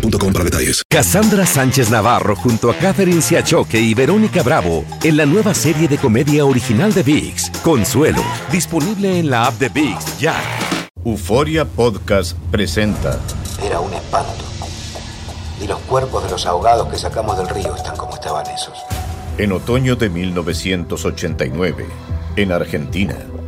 boostmobile.com para detalles. Cassandra Sánchez Navarro junto a Catherine Siachoque y Verónica Bravo en la nueva serie de comedia original de VIX, Consuelo, disponible en la app de VIX ya. Euforia Podcast presenta. Era un espanto. Y los cuerpos de los ahogados que sacamos del río están como estaban esos. En otoño de 1989, en Argentina,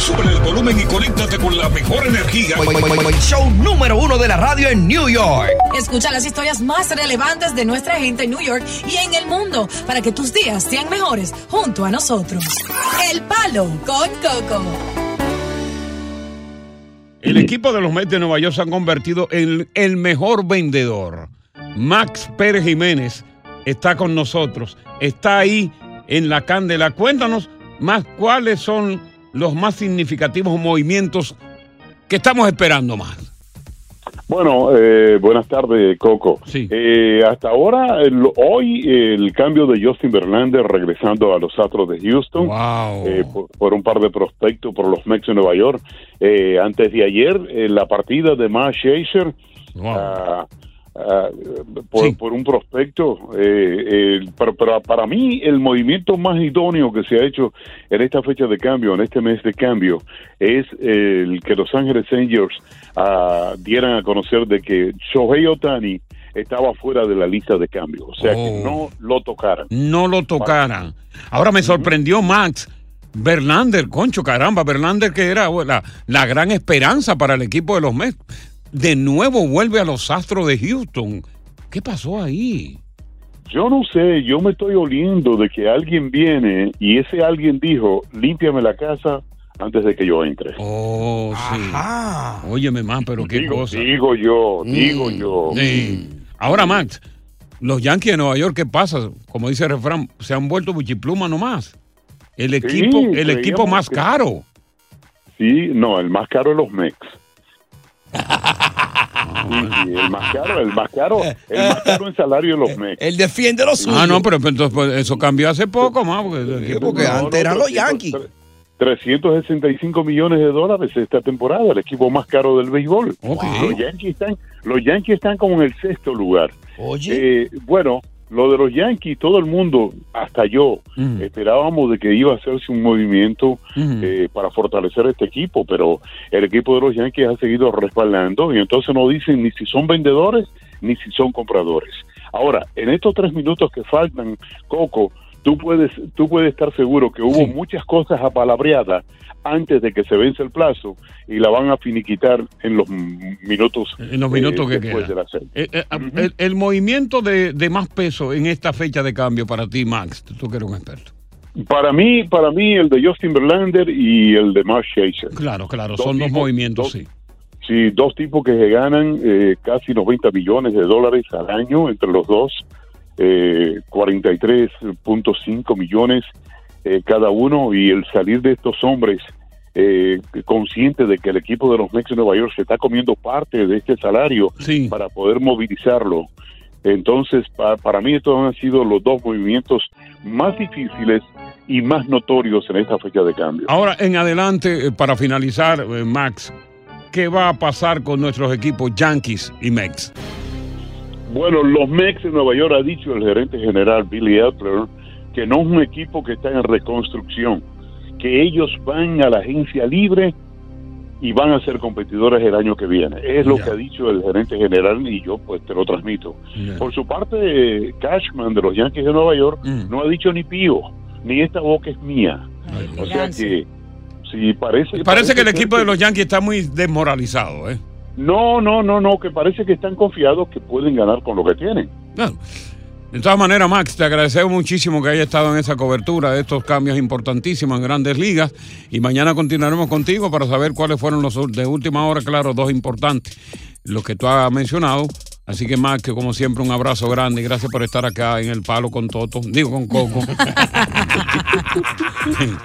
Sube el volumen y conéctate con la mejor energía. Show número uno de la radio en New York. Escucha las historias más relevantes de nuestra gente en New York y en el mundo para que tus días sean mejores junto a nosotros. El Palo con Coco. El equipo de los Mets de Nueva York se han convertido en el mejor vendedor. Max Pérez Jiménez está con nosotros. Está ahí en la candela. Cuéntanos más cuáles son los más significativos movimientos que estamos esperando más. Bueno, eh, buenas tardes, Coco. Eh, hasta ahora, el- hoy, el cambio de Justin Verlander regresando a los Astros de Houston eh, por, por un par de prospectos por los Mets de Nueva York. Eh, antes de ayer, eh, la partida de Max Scherzer ah, por, por un prospecto. eh, eh, pero, pero para mí, el movimiento más idóneo que se ha hecho en esta fecha de cambio, en este mes de cambio, es el que Los Ángeles Angels ah, dieran a conocer de que Shohei Otani estaba fuera de la lista de cambio, o sea que no lo tocaran. No lo tocaran. Ahora me sorprendió Max. Verlander, concho, caramba, Verlander que era bueno, la, la gran esperanza para el equipo de los Mets. De nuevo vuelve a los Astros de Houston. ¿Qué pasó ahí? Yo no sé, yo me estoy oliendo de que alguien viene y ese alguien dijo, límpiame la casa antes de que yo entre. Oh, sí. Óyeme, man, pero qué Digo, cosa. digo yo, Mm, digo yo. sí. Ahora, Max, los Yankees de Nueva York, ¿qué pasa? Como dice el refrán, se han vuelto buchipluma nomás. El equipo, el equipo más que- caro. Sí, no, el más caro es los Mex. El más caro, el más caro, el más caro en salario de los Mex. Él defiende los suyos. Ah, no, pero entonces pues, eso cambió hace poco, más. Porque, porque antes eran los Yankees. 365 millones de dólares esta temporada, el equipo más caro del béisbol. Los Yankees están, los Yankees están como en el sexto lugar. Oye. Eh, bueno, lo de los Yankees, todo el mundo, hasta yo, esperábamos de que iba a hacerse un movimiento eh, para fortalecer este equipo, pero el equipo de los Yankees ha seguido respaldando y entonces no dicen ni si son vendedores ni si son compradores. Ahora, en estos tres minutos que faltan, Coco, tú puedes, tú puedes estar seguro que hubo muchas cosas apalabreadas antes de que se vence el plazo y la van a finiquitar en los minutos, En los minutos eh, que después quedan. de la serie. Eh, eh, el, el movimiento de, de más peso en esta fecha de cambio para ti, Max, tú que eres un experto. Para mí, para mí el de Justin Verlander y el de Mark Scherzer. Claro, claro, Dos son dos tipos- movimientos, dos- sí. Sí, dos tipos que se ganan eh, casi 90 millones de dólares al año entre los dos, eh, 43.5 millones eh, cada uno y el salir de estos hombres eh, consciente de que el equipo de los Mets de Nueva York se está comiendo parte de este salario para poder movilizarlo. Entonces, pa- para mí estos han sido los dos movimientos más difíciles y más notorios en esta fecha de cambio. Ahora, en adelante, eh, para finalizar, eh, Max, ¿qué va a pasar con nuestros equipos Yankees y Mex? Bueno, los Mex de Nueva York ha dicho el gerente general Billy Epler que no es un equipo que está en reconstrucción, que ellos van a la agencia libre y van a ser competidores el año que viene. Es lo que ha dicho el gerente general y yo pues te lo transmito. Por su parte, Cashman de los Yankees de Nueva York Mm. no ha dicho ni pío, ni esta boca es mía. o sea que si parece... Parece que el equipo de los Yankees está muy desmoralizado, ¿eh? No, no, no, no, que parece que están confiados que pueden ganar con lo que tienen. De todas maneras, Max, te agradecemos muchísimo que haya estado en esa cobertura de estos cambios importantísimos en grandes ligas. Y mañana continuaremos contigo para saber cuáles fueron los de última hora, claro, dos importantes, los que tú has mencionado. Así que, Max, que como siempre, un abrazo grande y gracias por estar acá en el palo con Toto, digo con Coco.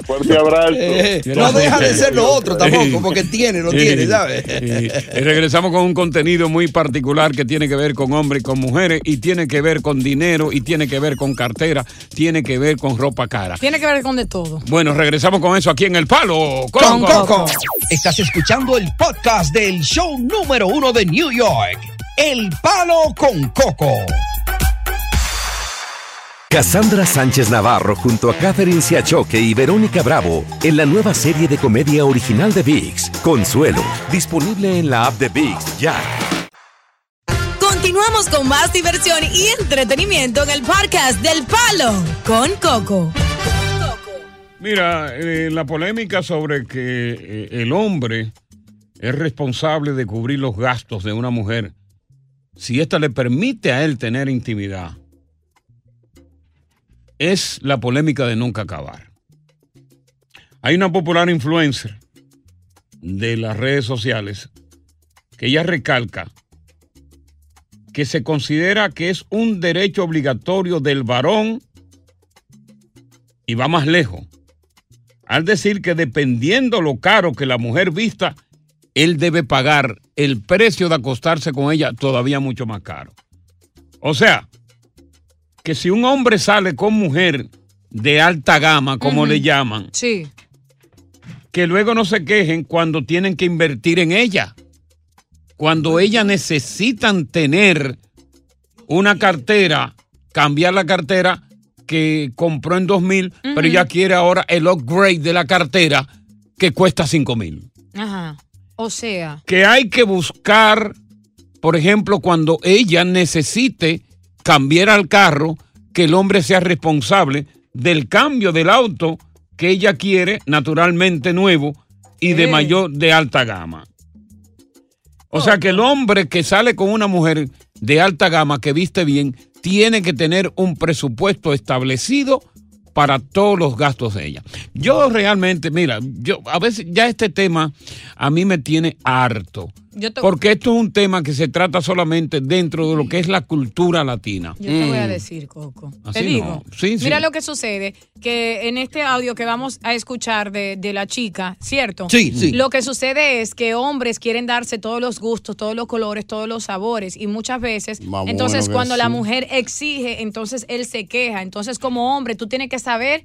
Fuerte abrazo. Eh, no deja de ser lo otro tampoco, porque tiene, lo tiene, ¿sabes? Y regresamos con un contenido muy particular que tiene que ver con hombres y con mujeres, y tiene que ver con dinero, y tiene que ver con cartera, tiene que ver con ropa cara. Tiene que ver con de todo. Bueno, regresamos con eso aquí en El Palo Con Coco. Estás escuchando el podcast del show número uno de New York, El Palo con Coco. Cassandra Sánchez Navarro junto a Catherine Siachoque y Verónica Bravo en la nueva serie de comedia original de VIX, Consuelo, disponible en la app de VIX ya. Continuamos con más diversión y entretenimiento en el podcast del Palo con Coco. Mira, eh, la polémica sobre que eh, el hombre es responsable de cubrir los gastos de una mujer si ésta le permite a él tener intimidad es la polémica de nunca acabar. Hay una popular influencer de las redes sociales que ella recalca que se considera que es un derecho obligatorio del varón y va más lejos. Al decir que dependiendo lo caro que la mujer vista, él debe pagar el precio de acostarse con ella todavía mucho más caro. O sea, que si un hombre sale con mujer de alta gama, como le llaman, Sí. que luego no se quejen cuando tienen que invertir en ella. Cuando ellas necesitan tener una cartera, cambiar la cartera que compró en 2000, pero Ujú. ella quiere ahora el upgrade de la cartera que cuesta 5000. Ajá. O sea, Que hay que buscar, por ejemplo, cuando ella necesite cambiar al carro, que el hombre sea responsable del cambio del auto que ella quiere, naturalmente nuevo y de Eh. mayor, de alta gama. O sea que el hombre que sale con una mujer de alta gama que viste bien, tiene que tener un presupuesto establecido para todos los gastos de ella. Yo realmente, mira, yo a veces ya este tema a mí me tiene harto. Yo te- Porque esto es un tema que se trata solamente dentro de lo que es la cultura latina. yo te voy a decir, Coco. Mm. Así te no. digo. Sí. Mira lo que sucede, que en este audio que vamos a escuchar de, de la chica, ¿cierto? Sí, sí. Lo que sucede es que hombres quieren darse todos los gustos, todos los colores, todos los sabores y muchas veces, Más entonces bueno cuando la mujer exige, entonces él se queja. Entonces como hombre tú tienes que saber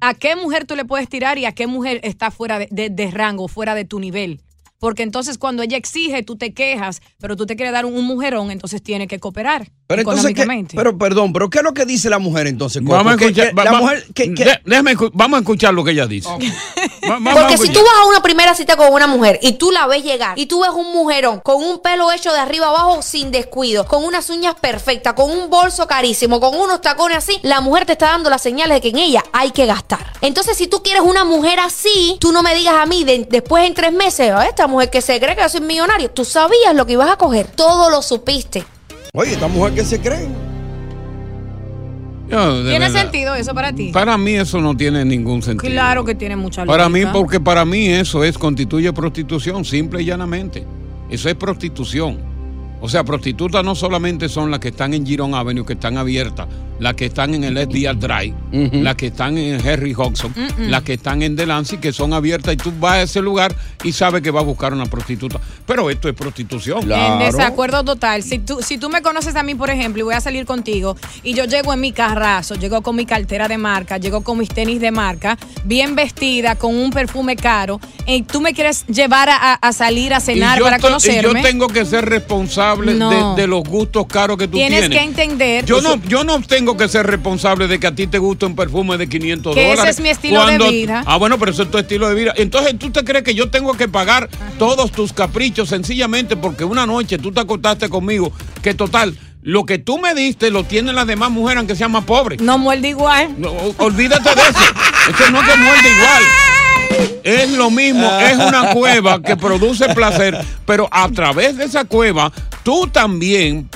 a qué mujer tú le puedes tirar y a qué mujer está fuera de, de- de rango, fuera de tu nivel. Porque entonces cuando ella exige, tú te quejas, pero tú te quieres dar un, mujerón, entonces tiene que cooperar Pero entonces, ¿qué- pero perdón, pero ¿qué es lo que dice la mujer entonces? Coco? Vamos a escuchar, va- la va- mujer, que- de- déjame vamos a escuchar lo que ella dice. Va- a Porque si tú vas a una primera cita con una mujer y tú la ves llegar y tú ves un mujerón con un pelo hecho de arriba abajo sin descuido, con unas uñas perfectas, con un bolso carísimo, con unos tacones así, la mujer te está dando las señales de que en ella hay que gastar. Entonces, si tú quieres una mujer así, tú no me digas a mí de- después en tres meses, "Ah, esta mujer que se cree que yo soy millonario, tú sabías lo que ibas a coger, todo lo supiste. Oye, esta mujer que se cree. Yo, ¿Tiene verdad, sentido eso para ti? Para mí eso no tiene ningún sentido. Claro que tiene mucha lógica. Para mí, porque para mí eso es, constituye prostitución, simple y llanamente. Eso es prostitución. O sea, prostitutas no solamente son las que están en Girón Avenue, que están abiertas las que están en el SDR Drive, las que están en Harry Hodgson, las que están en Delancey, que son abiertas y tú vas a ese lugar y sabes que va a buscar una prostituta. Pero esto es prostitución. En desacuerdo total. Si tú, si tú me conoces a mí, por ejemplo, y voy a salir contigo, y yo llego en mi carrazo, llego con mi cartera de marca, llego con mis tenis de marca, bien vestida, con un perfume caro, y tú me quieres llevar a, a salir a cenar para y conocerme. yo tengo que ser responsable No. de, de los gustos caros que tú Tienes tienes. que entender. Yo no, yo no tengo que ser responsable de que a ti te guste un perfume de 500 Que ese dólares. es mi estilo de vida. Ah, bueno, pero eso es tu estilo de vida. Entonces, ¿tú te crees que yo tengo que pagar todos tus caprichos sencillamente porque una noche tú te acostaste conmigo? Que total, lo que tú me diste lo tienen las demás mujeres aunque sean más pobres. No muerde igual. No, olvídate de eso. Eso no es que muerde igual. Es lo mismo, es una cueva que produce placer, pero a través de esa cueva tú también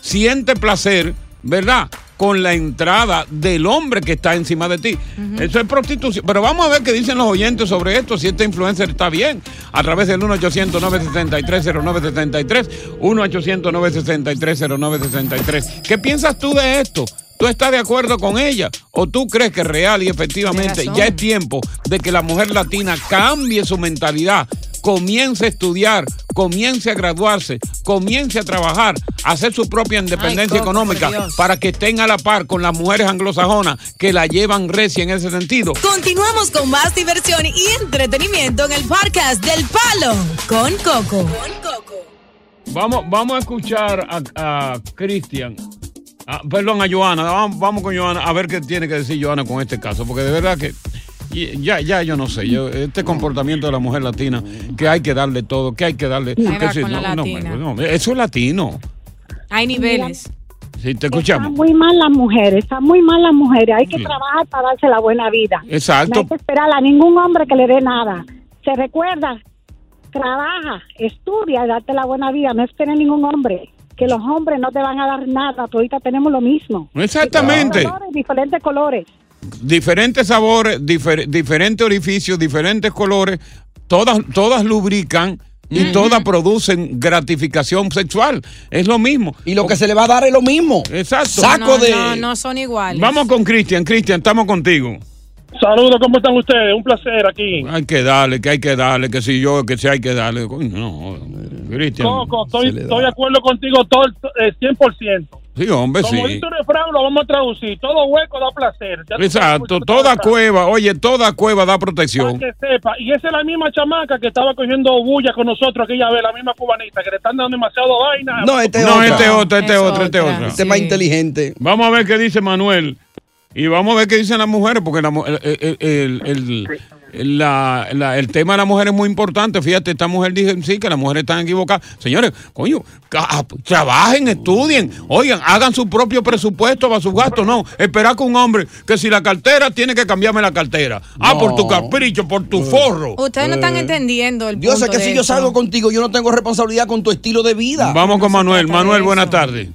sientes placer, ¿verdad? Con la entrada del hombre que está encima de ti. Eso es prostitución. Pero vamos a ver qué dicen los oyentes sobre esto, si este influencer está bien. A través del 1-800-963-0963. 1-800-963-0963. ¿Qué piensas tú de esto? ¿Tú estás de acuerdo con ella? ¿O tú crees que real y efectivamente ya es tiempo de que la mujer latina cambie su mentalidad, comience a estudiar, comience a graduarse, comience a trabajar, a hacer su propia independencia Ay, Coco, económica Dios. para que estén a la par con las mujeres anglosajonas que la llevan recia en ese sentido? Continuamos con más diversión y entretenimiento en el podcast del Palo con Coco. Vamos, vamos a escuchar a, a Cristian. Ah, perdón, a Joana. Vamos, vamos con Joana a ver qué tiene que decir Joana con este caso, porque de verdad que ya, ya yo no sé, yo, este comportamiento de la mujer latina, que hay que darle todo, que hay que darle. Que no, no, no, eso es latino. Hay niveles. Sí, te Están escuchamos. muy mal las mujeres, están muy mal las mujeres. Hay que Sí. trabajar para darse la buena vida. Exacto. No hay que esperar a ningún hombre que le dé nada. Se recuerda, trabaja, estudia y date la buena vida. No esperes ningún hombre. Que los hombres no te van a dar nada. Ahorita tenemos lo mismo. Exactamente. Diferentes colores, diferentes colores. Diferentes sabores, difer- diferentes orificios, diferentes colores, todas, todas lubrican. Y todas producen gratificación sexual. Es lo mismo. Y lo que se le va a dar es lo mismo. Exacto. no, No, no son iguales. Vamos con Cristian. Cristian, estamos contigo. Saludos, ¿cómo están ustedes? Un placer aquí. Hay que darle, que hay que darle, que si yo, que si hay que darle. No, Cristian. Coco, estoy, estoy de acuerdo contigo todo el eh, 100%. Sí, hombre, Como sí. dice un refrán, lo vamos a traducir. Todo hueco da placer. Ya Exacto, toda cueva, oye, toda cueva da protección. Para que sepa. Y esa es la misma chamaca que estaba cogiendo bulla con nosotros aquella vez, la misma cubanita, que le están dando demasiado vaina. No, este No, otra. este otro, este otro, este otro. Este es más inteligente. Vamos a ver qué dice Manuel. Y vamos a ver qué dicen las mujeres, porque la mu- el, el- el- el- el- la- la- el tema de la mujer es muy importante. Fíjate, esta mujer dice sí, que las mujeres están equivocadas. Señores, coño, trabajen, estudien, oigan, hagan su propio presupuesto para sus gastos. No, esperar que un hombre, que si la cartera, tiene que cambiarme la cartera. Ah, por tu capricho, por tu forro. Ustedes no están entendiendo el Yo sé que de si yo salgo contigo, yo no tengo responsabilidad con tu estilo de vida. Vamos con Manuel. Manuel, buenas tardes.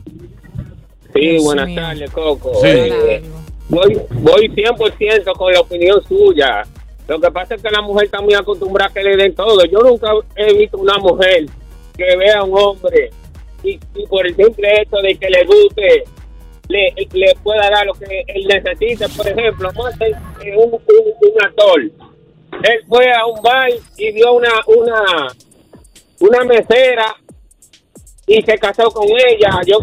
Sí, buenas tardes, Coco. Sí. Eh, voy, voy 100% con la opinión suya. Lo que pasa es que la mujer está muy acostumbrada a que le den todo. Yo nunca he visto una mujer que vea a un hombre y, por el simple hecho de que le guste, le, pueda dar lo que él necesita. Por ejemplo, eh, un, un, un actor. Él fue a un bar y vio una, una, una mesera y se casó con ella. Yo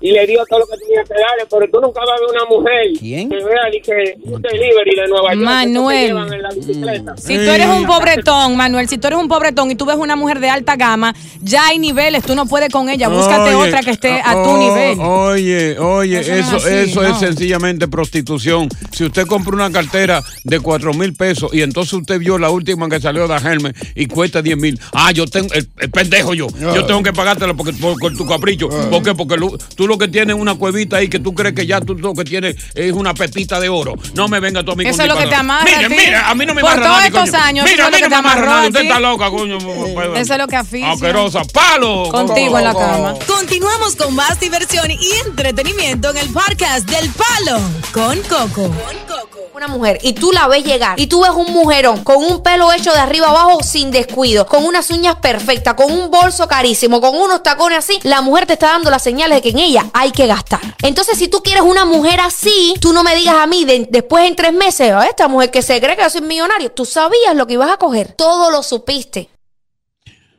y, le dio todo lo que tenía que darle, pero tú nunca vas a ver una mujer que vea y que un delivery de Nueva York. Manuel. que en la bicicleta. Si tú eres un pobretón, Manuel, si tú eres un pobretón y tú ves una mujer de alta gama, ya hay niveles, tú no puedes con ella, búscate Oye, otra que esté a tu oh, nivel. Oye, oye, Eso eso, no es así, eso es no. sencillamente prostitución. Si usted compra una cartera de 4 mil pesos y entonces usted vio la última que salió de Hermes y cuesta 10 mil, ah, yo tengo, el, el pendejo yo, yo tengo que pagártela porque, por, por tu capricho. ¿Por qué? Porque lo- tú lo que tienes es una cuevita ahí que tú crees que ya tú lo que tienes es una pepita de oro. No me venga tú a mí Eso con es lo que te amarra Mire, a ti. mire, a mí no me Por amarra todos nadie, estos coño. años, Mira, a mí no me amarra nadie. Usted está loca, coño. Eso es lo que asfixia. Asquerosa. ¡Palo! Contigo en la cama. Continuamos con más diversión y entretenimiento en el podcast del Palo con Coco. Una mujer y tú la ves llegar y tú ves un mujerón con un pelo hecho de arriba abajo sin descuido, con unas uñas perfectas, con un bolso carísimo, con unos tacones así, la mujer te está dando las señales de que en ella hay que gastar. Entonces, si tú quieres una mujer así, tú no me digas a mí de- después en tres meses, "Ah, esta mujer que se cree que yo soy millonario, tú sabías lo que ibas a coger, todo lo supiste.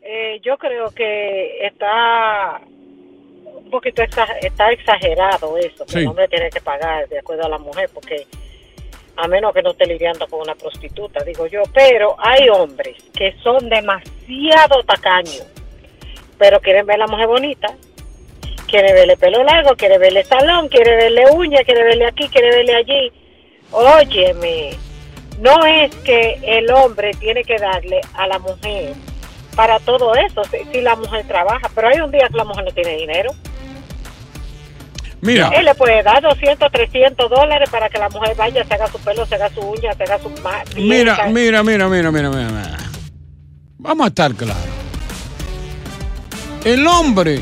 Eh, yo creo que está un poquito exa- está exagerado eso, que Sí. el hombre tiene que pagar de acuerdo a la mujer, porque a menos que no esté lidiando con una prostituta, digo yo, pero hay hombres que son demasiado tacaños, pero quieren ver a la mujer bonita, quiere verle pelo largo, quiere verle salón, quiere verle uña, quiere verle aquí, quiere verle allí. Óyeme, no es que el hombre tiene que darle a la mujer para todo eso, si, si la mujer trabaja, pero hay un día que la mujer no tiene dinero. Mira. Él le puede dar 200, 300 dólares para que la mujer vaya, se haga su pelo, se haga su uña, se haga su... ma- Mira, mira, mira, mira, mira, mira, mira. Vamos a estar claros. El hombre,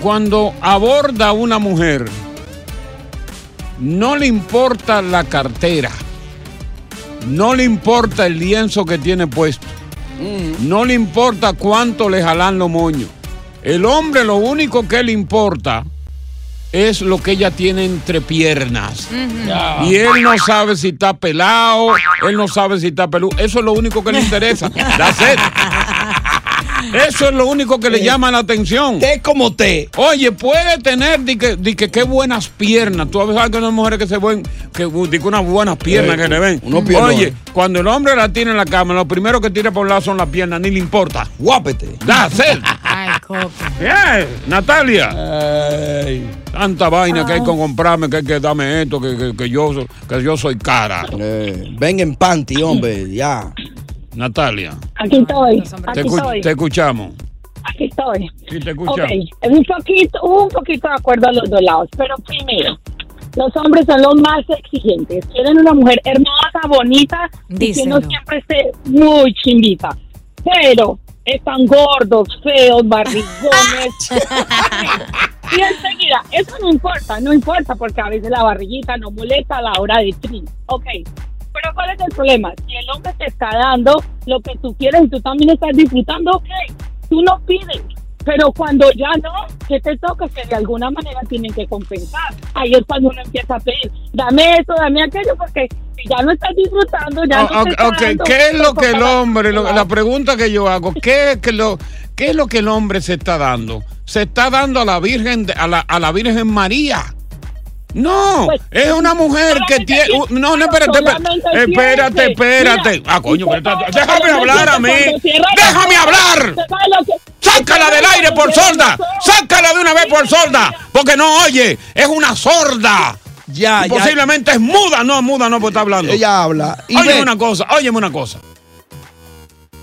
cuando aborda a una mujer, no le importa la cartera, no le importa el lienzo que tiene puesto, no le importa cuánto le jalan los moños. El hombre lo único que le importa es lo que ella tiene entre piernas. Y él no sabe si está pelado, él no sabe si está peludo. Eso es lo único que le interesa. That's it. Eso es lo único que le llama la atención. Té como té. Oye, puede tener, di que, di que qué buenas piernas. Tú sabes que hay mujeres que se ven, que uh, di que unas buenas piernas Eh, que le ven. Oye, cuando el hombre la tiene en la cama, lo primero que tira por un lado son las piernas, ni le importa. Guápete. That's it. Ay, Coco. Yeah, Natalia. Tanta vaina que hay con comprarme, que hay que darme esto, que, que- que yo, que yo soy cara. Eh, ven en panty, hombre, ya. Natalia, Aquí estoy, te, aquí estoy, te escuchamos. aquí estoy. Sí, te escuchamos. es un poquito, un poquito de acuerdo a los dos lados, pero primero, los hombres son los más exigentes. Quieren una mujer hermosa, bonita, y que Díselo. no siempre esté muy chimbita. Pero están gordos, feos, barrigones. y enseguida, eso no importa, no importa, porque a veces la barriguita no molesta a la hora de trim. Ok, pero ¿cuál es el problema? Si el hombre te está dando lo que tú quieres y tú también estás disfrutando, ok, tú no pides. Pero cuando ya no, que te toca que de alguna manera tienen que compensar. Ahí es cuando uno empieza a pedir, dame esto, dame aquello, porque si ya no estás disfrutando, ya no Oh, te ok, está ok, dando, ¿qué es lo que el hombre, lo- la pregunta que yo hago, ¿qué es, que lo, ¿qué es lo que el hombre se está dando? Se está dando a la Virgen, a la, a la Virgen María. No, Pues, es una mujer que tiene. uh, No, no, espérate, espérate, solamente espérate. Mira, Ah, coño, espérate, déjame hablar a mí. ¡Déjame hablar! ¡Sácala del aire por sorda! ¡Sácala de una vez por sorda! Porque no oye, es una sorda. Ya, Y ya. Posiblemente es muda, no, muda no, pues está hablando. Ella habla. Y Óyeme ve- una cosa, óyeme una cosa.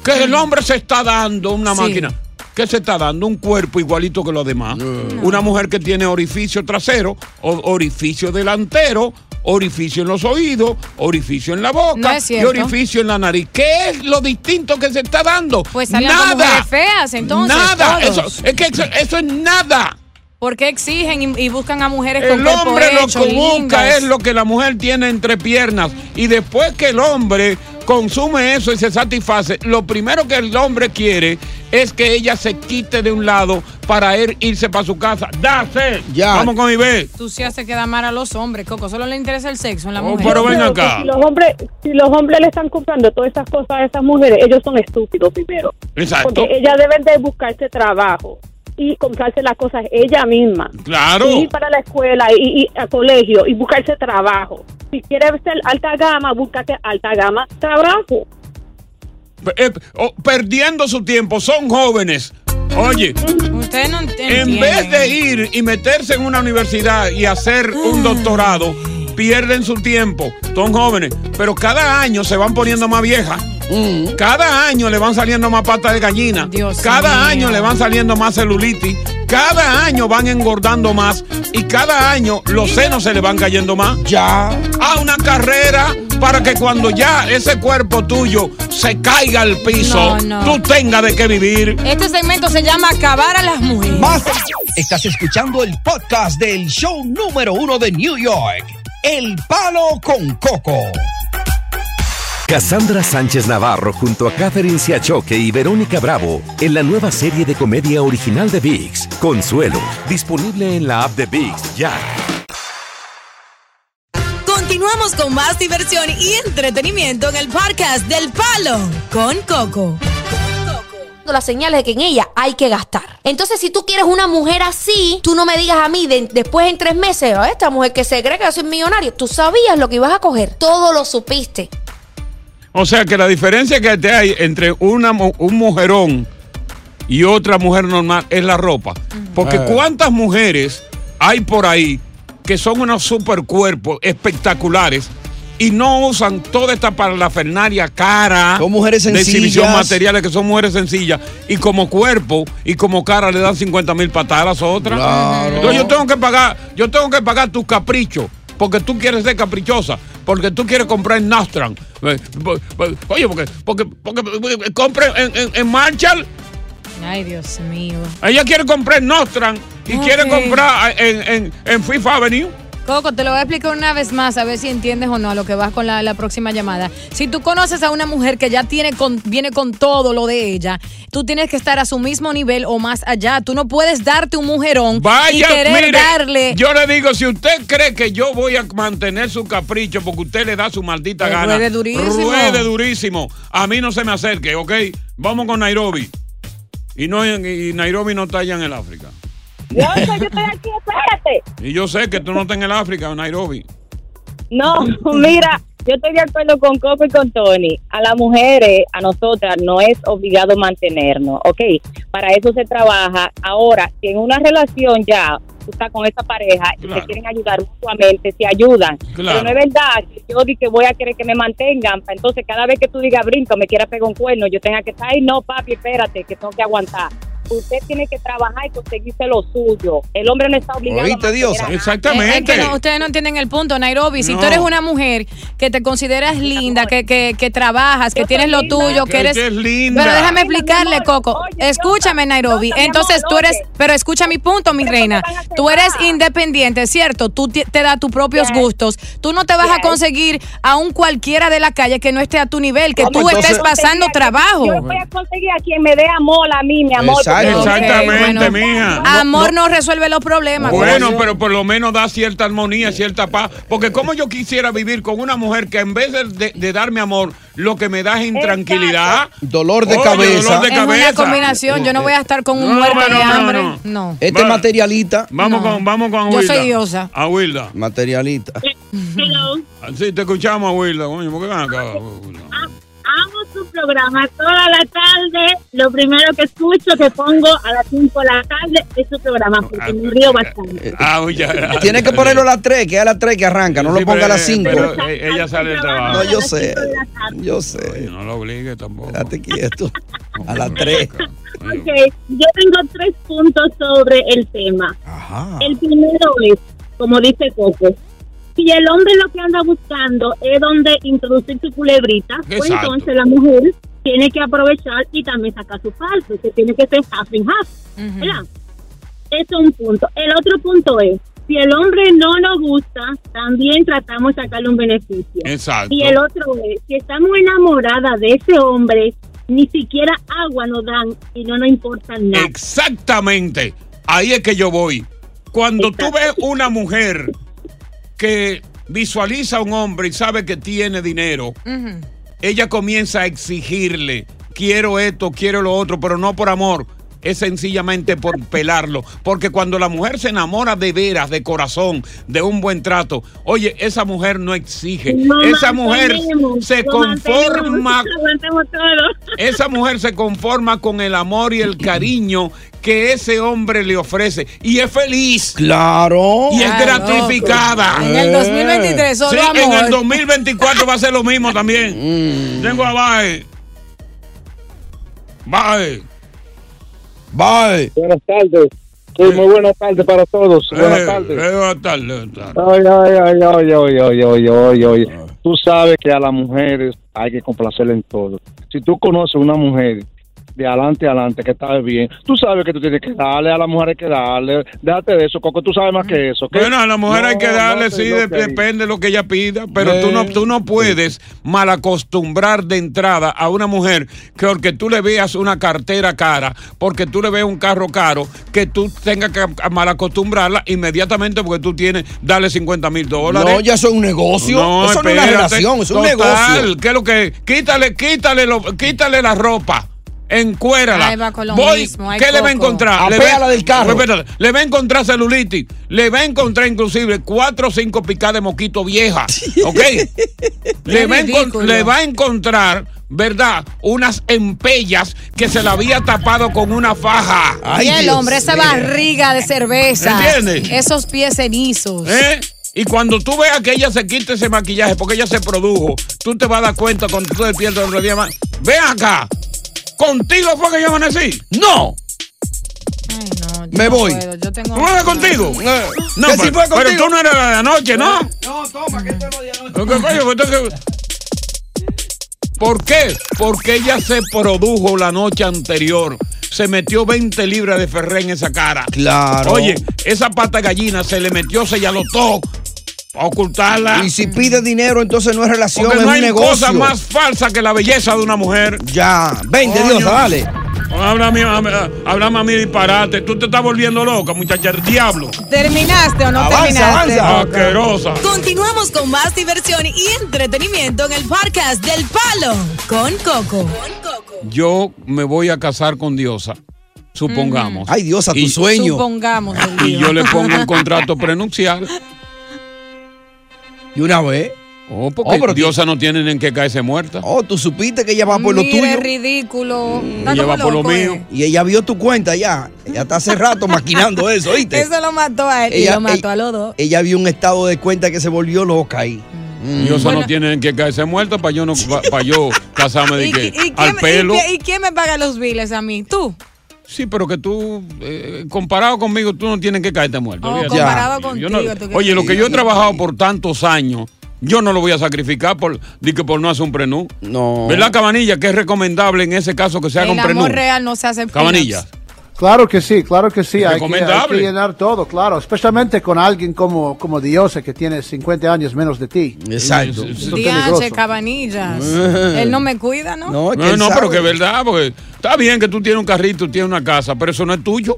Que el hombre se está dando una Sí. máquina. ¿Qué se está dando? Un cuerpo igualito que los demás. Una mujer que tiene orificio trasero, orificio delantero, orificio en los oídos, orificio en la boca y orificio en la nariz. ¿Qué es lo distinto que se está dando? Pues mujeres feas, entonces. Nada. Eso, es que eso, eso es nada. ¿Por qué exigen y, buscan a mujeres con El cuerpo hombre lo que busca es lo que la mujer tiene entre piernas. Y después que el hombre consume eso y se satisface, lo primero que el hombre quiere es que ella se quite de un lado para él irse para su casa. Dase. Ya. Vamos con mi B. Tú sí haces quedar mal a los hombres, Coco. Solo le interesa el sexo en la Oh, mujer. pero ven acá. Si los hombres, si los hombres le están comprando todas esas cosas a esas mujeres, ellos son estúpidos primero. Exacto. Porque ellas deben de buscarse trabajo y comprarse las cosas ella misma. Claro. Y ir para la escuela y, y a colegio y buscarse trabajo. Si quieres ser alta gama, búscate alta gama trabajo. Eh, oh, perdiendo su tiempo, son jóvenes. Oye, Usted no en vez de ir y meterse en una universidad y hacer un doctorado, pierden su tiempo. Son jóvenes, pero cada año se van poniendo más viejas. Cada año le van saliendo más patas de gallina. cada mío. año le van saliendo más celulitis. Cada año van engordando más. Y cada año los senos se le van cayendo más. Ya. A una carrera para que cuando ya ese cuerpo tuyo se caiga al piso, No, no. tú tengas de qué vivir. Este segmento se llama Acabar a las mujeres. Más. Estás escuchando el podcast del show número uno de New York, El Palo con Coco. Cassandra Sánchez Navarro junto a Catherine Siachoque y Verónica Bravo en la nueva serie de comedia original de VIX, Consuelo, disponible en la app de VIX ya. Continuamos con más diversión y entretenimiento en el podcast del Palo con Coco. Las señales de que en ella hay que gastar. Entonces, si tú quieres una mujer así, tú no me digas a mí de- después en tres meses, "Ah, esta mujer que se cree que yo soy millonario, tú sabías lo que ibas a coger, todo lo supiste. O sea que la diferencia que te hay entre una, un mujerón y otra mujer normal es la ropa. Porque Eh. cuántas mujeres hay por ahí que son unos super cuerpos espectaculares y no usan toda esta parafernalia cara Son mujeres de exhibición sencillas. materiales que son mujeres sencillas y como cuerpo y como cara le dan 50 mil patadas a las otras. Claro. Entonces yo tengo que pagar, yo tengo que pagar tus caprichos. Porque tú quieres ser caprichosa, porque tú quieres comprar en Nastran. Eh, Oye, porque, porque, porque, compre en, en- en Marshall, Ay, Dios mío. ella quiere comprar en Nastran y quiere comprar en, en, en Fifth Avenue. Coco, te lo voy a explicar una vez más, a ver si entiendes o no a lo que vas con la, la próxima llamada. Si tú conoces a una mujer que ya tiene con, viene con todo lo de ella, tú tienes que estar a su mismo nivel o más allá. Tú no puedes darte un mujerón y Vaya, querer mire, darle. yo le digo, si usted cree que yo voy a mantener su capricho porque usted le da su maldita Que gana, ruede durísimo. ruede durísimo. A mí no se me acerque, ¿ok? Vamos con Nairobi. Y, no, y Nairobi no está allá en el África. Yo, yo estoy aquí, espérate. Y yo sé que tú no estás en el África, en Nairobi. No, mira, yo estoy de acuerdo con Coco y con Tony. A las mujeres, a nosotras, no es obligado mantenernos, ¿ok? Para eso se trabaja. Ahora, si en una relación ya tú estás con esa pareja y Claro. se quieren ayudar mutuamente, se ayudan. Claro. Pero no es verdad que yo di que voy a querer que me mantengan. Entonces, cada vez que tú digas brinco, me quieras pegar un cuerno, yo tenga que estar, ay, no, papi, espérate, que tengo que aguantar. Usted tiene que trabajar y conseguirse lo suyo. El hombre no está obligado a mantener a nadie. Exactamente. Es que no, ustedes no entienden el punto, Nairobi. Si No. tú eres una mujer que te consideras linda, que, que, que trabajas, que tienes lo tuyo, que Que- eres. que es linda. Pero déjame explicarle, amor, Coco. Escúchame, Nairobi. Entonces tú eres. Pero escucha mi punto, mi reina. Tú eres independiente, ¿cierto? Tú te das tus propios gustos. Tú no te vas a conseguir a un cualquiera de la calle que no esté a tu nivel, que ¿Cómo tú estés pasando trabajo. Yo voy a conseguir a quien me dé amor a mí, mi amor. Exacto. Exactamente, bueno. mija. Amor no, resuelve los problemas. Bueno, pero por lo menos da cierta armonía, cierta paz. Porque como yo quisiera vivir con una mujer que en vez de, de- de darme amor, lo que me da es intranquilidad. Dolor de Oye, cabeza. dolor de es una cabeza. combinación. Yo no voy a estar con un No, muerto no, de no, hambre. no. No. Este Va- materialista. Vamos con, vamos con Yo soy diosa. A Wilda. Materialista. Sí, te escuchamos a Wilda. Coño, ¿por qué ven acá? Amo programa toda la tarde. Lo primero que escucho, que pongo a las 5 de la tarde, es su programa, porque me río bastante. Ah, muchas gracias. Tiene que ponerlo a las 3, que es a las 3 que arranca, no Sí, lo ponga a las eh, 5. pero, eh, ella sale del trabajo. No, yo sé. Yo sé. No lo obligue tampoco. Quédate quieto. A las 3. Ok, yo tengo tres puntos sobre el tema. El primero es, como dice Coco, si el hombre lo que anda buscando es donde introducir su culebrita, pues entonces la mujer tiene que aprovechar y también sacar su falso, que tiene que ser half and half, ¿verdad? Eso es un punto. El otro punto es, si el hombre no nos gusta, también tratamos de sacarle un beneficio. Exacto. Y el otro es, si estamos enamoradas de ese hombre, ni siquiera agua nos dan y no nos importa nada. Exactamente. Ahí es que yo voy. Cuando tú ves una mujer que visualiza a un hombre y sabe que tiene dinero, ella comienza a exigirle, quiero esto, quiero lo otro, pero no por amor. Es sencillamente por pelarlo. Porque cuando la mujer se enamora de veras, de corazón, de un buen trato, oye, esa mujer no exige. Esa mujer se conforma esa mujer se conforma con el amor y el cariño que ese hombre le ofrece y es feliz. Claro. Y es Claro. gratificada. En el 2023 solo Sí, amor. en el 2024 va a ser lo mismo también. Mm. Tengo a Bae. Bae. Bye. Buenas tardes. Sí, muy buenas tardes para todos. Eh, eh, buenas tardes. buenas tardes. Ay, ay, ay, ay, ay, ay, ay, ah. Tú sabes que a las mujeres hay que complacerle en todo. Si tú conoces una mujer de adelante a adelante, que está bien. Tú sabes que tú tienes que darle, a la mujer hay que darle. Déjate de eso, Coco, tú sabes más que eso. ¿ok? Bueno, a la mujer hay que No, darle, no sí, de- depende de lo que ella pida, pero tú, no, tú no puedes malacostumbrar de entrada a una mujer que porque tú le veas una cartera cara, porque tú le veas un carro caro, que tú tengas que malacostumbrarla inmediatamente porque tú tienes, darle 50 mil dólares. No, ya eso es un negocio. Eso no es una relación, eso es un negocio. ¿Qué es lo que? Quítale, quítale, lo- quítale la ropa. Encuérala. Ahí va con lo Voy, mismo, ay, ¿Qué le va a encontrar? Le va- del carro. Espérate, le va a encontrar celulitis. Le va a encontrar inclusive cuatro o cinco picadas de moquito vieja. ¿Ok? le, va a encon- ridículo. le va a encontrar, ¿verdad? Unas empellas que se la había tapado con una faja. y el hombre, esa barriga de cerveza. ¿Entiendes? Esos pies cenizos. ¿Eh? Y cuando tú veas que ella se quite ese maquillaje porque ella se produjo, tú te vas a dar cuenta cuando tú despiertas otro día más. Ven acá. ¿Contigo fue que yo amanecí? ¡No! Me voy. Yo tengo. ¿No era contigo? No, ¿Que sí pero, fue pero contigo? tú no eras la de anoche, ¿no? No, toma, que te lo di anoche. Pues ¿Por qué? Porque ella se produjo la noche anterior. Se metió 20 libras de ferré en esa cara. Claro. Oye, esa pata de gallina se le metió, se ya lo para ocultarla. Y si pide dinero, entonces no es relación, Porque es no un hay negocio. cosa más falsa que la belleza de una mujer. Ya, vente, Coño. Dios, dale. Háblame, háblame a mí disparate. Tú te estás volviendo loca, muchacha. El diablo. ¿Terminaste o no Avanza, terminaste? avanza. Asquerosa. Continuamos con más diversión y entretenimiento en el podcast del Palo con Coco. Yo me voy a casar con Diosa. Supongamos. Ay, Diosa, tu Y- sueño. Supongamos. el Y yo le pongo un contrato prenupcial. ¿Y una vez? Oh, porque Oh, pero Diosa no tiene en qué caerse muerta. Oh, tú supiste que ella va por lo Mire, tuyo. ridículo. Ella como va por lo mío. eh. Y ella vio tu cuenta ya. Ella está hace rato maquinando eso, ¿oíste? Eso lo mató a él y Ella- lo mató ella- a los dos. Ella vio un estado de cuenta que se volvió loca ahí. Mm. Diosa no tiene en qué caerse muerta para yo, no, pa yo casarme de ¿Y, qué. y- y Al quién, pelo. y qué- y quién me paga los biles a mí? ¿Tú? Sí, pero que tú, eh, comparado conmigo, tú no tienes que caerte muerto. Oh, comparado Yo contigo, no- tú oye, lo que yo he trabajado por tantos años, yo no lo voy a sacrificar por, di que por no hacer un prenú. No. ¿Verdad, Cabanilla? Que es recomendable en ese caso que se haga El un prenú. amor real no se hace Cabanilla. Claro que sí, claro que sí. Hay que, hay que llenar todo, claro. Especialmente con alguien como, como Diosa, que tiene 50 años menos de ti. Exacto. Diache, cabanillas. Él no me cuida, ¿no? No, No, no, pero que es verdad, porque está bien que tú tienes un carrito, tienes una casa, pero eso no es tuyo.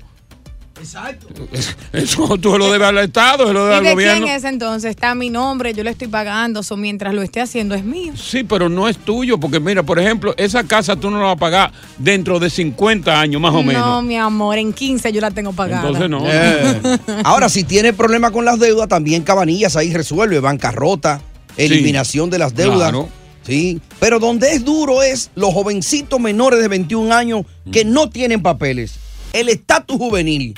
Exacto. Eso tú se lo debes al Estado, se lo debes ¿Y al de gobierno. quién es entonces? Está mi nombre, yo le estoy pagando, so mientras lo esté haciendo es mío. Sí, pero no es tuyo, porque mira, por ejemplo, esa casa tú no la vas a pagar dentro de 50 años más o No, menos. mi amor, en 15 yo la tengo pagada. Entonces no. Eh. Ahora, si tiene problema con las deudas, también Cabanillas ahí resuelve bancarrota, eliminación de las deudas. claro. Sí, pero donde es duro es los jovencitos menores de 21 años que no tienen papeles. El estatus juvenil.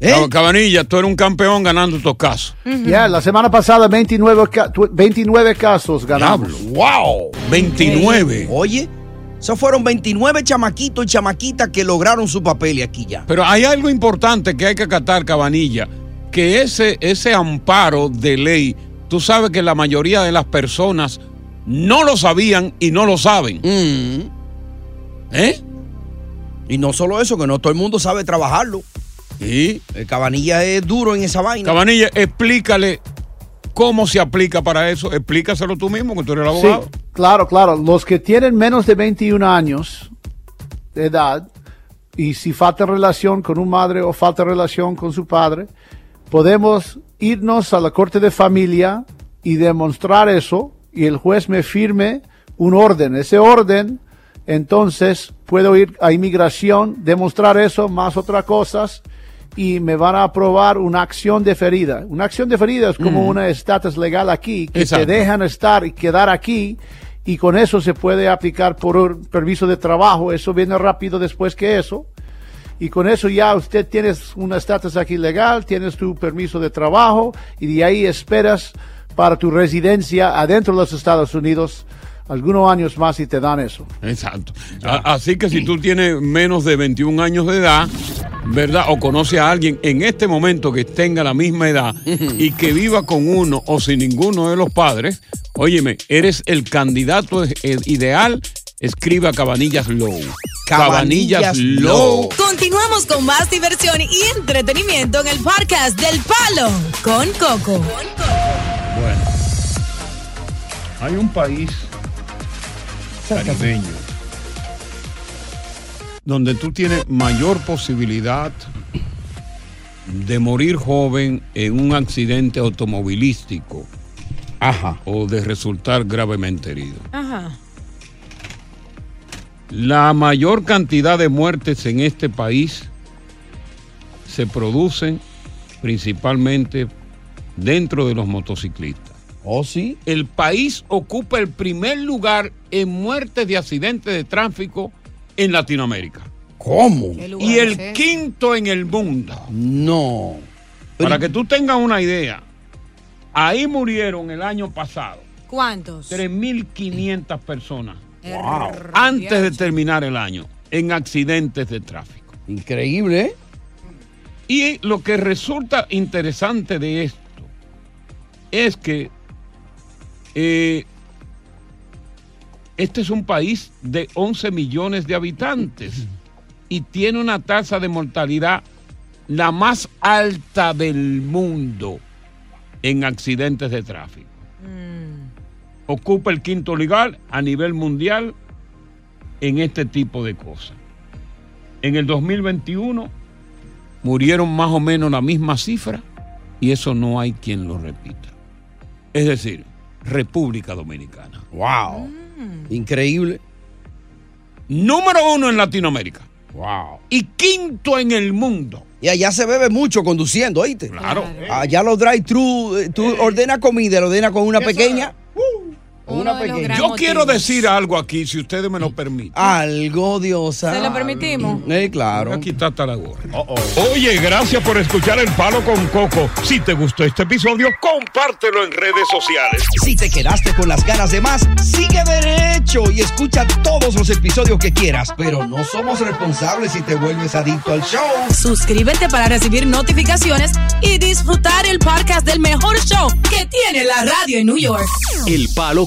¿Eh? Cab- Cabanilla, tú eres un campeón ganando estos casos. Ya, la semana pasada 29, ca- tu- 29 casos ganamos. ¡Wow! 29. Oye, esos fueron 29 chamaquitos y chamaquitas que lograron su papel y aquí ya. Pero hay algo importante que hay que acatar, Cabanilla, que ese, ese amparo de ley, tú sabes que la mayoría de las personas no lo sabían y no lo saben. ¿Eh? Y no solo eso, que no todo el mundo sabe trabajarlo. Sí. El cabanilla es duro en esa vaina. Cabanilla, explícale cómo se aplica para eso. Explícaselo tú mismo, que tú eres el Sí, abogado. claro, claro. Los que tienen menos de 21 años de edad y si falta relación con un madre o falta relación con su padre, podemos irnos a la corte de familia y demostrar eso y el juez me firme un orden. Ese orden, entonces puedo ir a inmigración, demostrar eso más otras cosas y me van a aprobar una acción deferida. Una acción deferida es como Mm. una estatus legal aquí, que Exacto. te dejan estar y quedar aquí y con eso se puede aplicar por un permiso de trabajo. Eso viene rápido después que eso. Y con eso ya usted tienes un estatus aquí legal, tienes tu permiso de trabajo y de ahí esperas para tu residencia adentro de los Estados Unidos algunos años más y te dan eso. Exacto. A- Así que si tú tienes menos de 21 años de edad, ¿verdad? O conoce a alguien en este momento que tenga la misma edad y que viva con uno o sin ninguno de los padres, óyeme, eres el candidato eh, ideal, escribe a Cabanillas Low. Cabanillas Low. Continuamos con más diversión y entretenimiento en el podcast del Palo con Coco. Bueno, hay un país caribeño donde tú tienes mayor posibilidad de morir joven en un accidente automovilístico. Ajá. O de resultar gravemente herido. Ajá. La mayor cantidad de muertes en este país se producen principalmente dentro de los motociclistas. ¿Oh, sí? El país ocupa el primer lugar en muertes de accidentes de tráfico en Latinoamérica. ¿Cómo? Y el quinto en el mundo. No. Para que tú tengas una idea, ahí murieron el año pasado ¿Cuántos? 3.500 personas Wow. antes de terminar el año en accidentes de tráfico. Increíble, ¿eh? Y lo que resulta interesante de esto es que eh, este es un país de 11 millones de habitantes y tiene una tasa de mortalidad la más alta del mundo en accidentes de tráfico. Ocupa el quinto lugar a nivel mundial en este tipo de cosas. En el 2021 murieron más o menos la misma cifra y eso no hay quien lo repita. Es decir, República Dominicana. ¡Wow! Increíble. Número uno en Latinoamérica. ¡Wow! Y quinto en el mundo. Y allá se bebe mucho conduciendo, ¿oíste? Claro. Allá los drive-thru, eh, tú ordenas comida, lo ordenas con una pequeña. Una pequeña. Yo quiero decir algo aquí, si ustedes me lo permiten. Algo, Diosa. ¿Se lo permitimos? Eh, claro. Aquí está hasta la gorra. Oye, gracias por escuchar El Palo con Coco. Si te gustó este episodio, compártelo en redes sociales. Si te quedaste con las ganas de más, sigue derecho y escucha todos los episodios que quieras. Pero no somos responsables si te vuelves adicto al show. Suscríbete para recibir notificaciones y disfrutar el podcast del mejor show que tiene la radio en New York. El Palo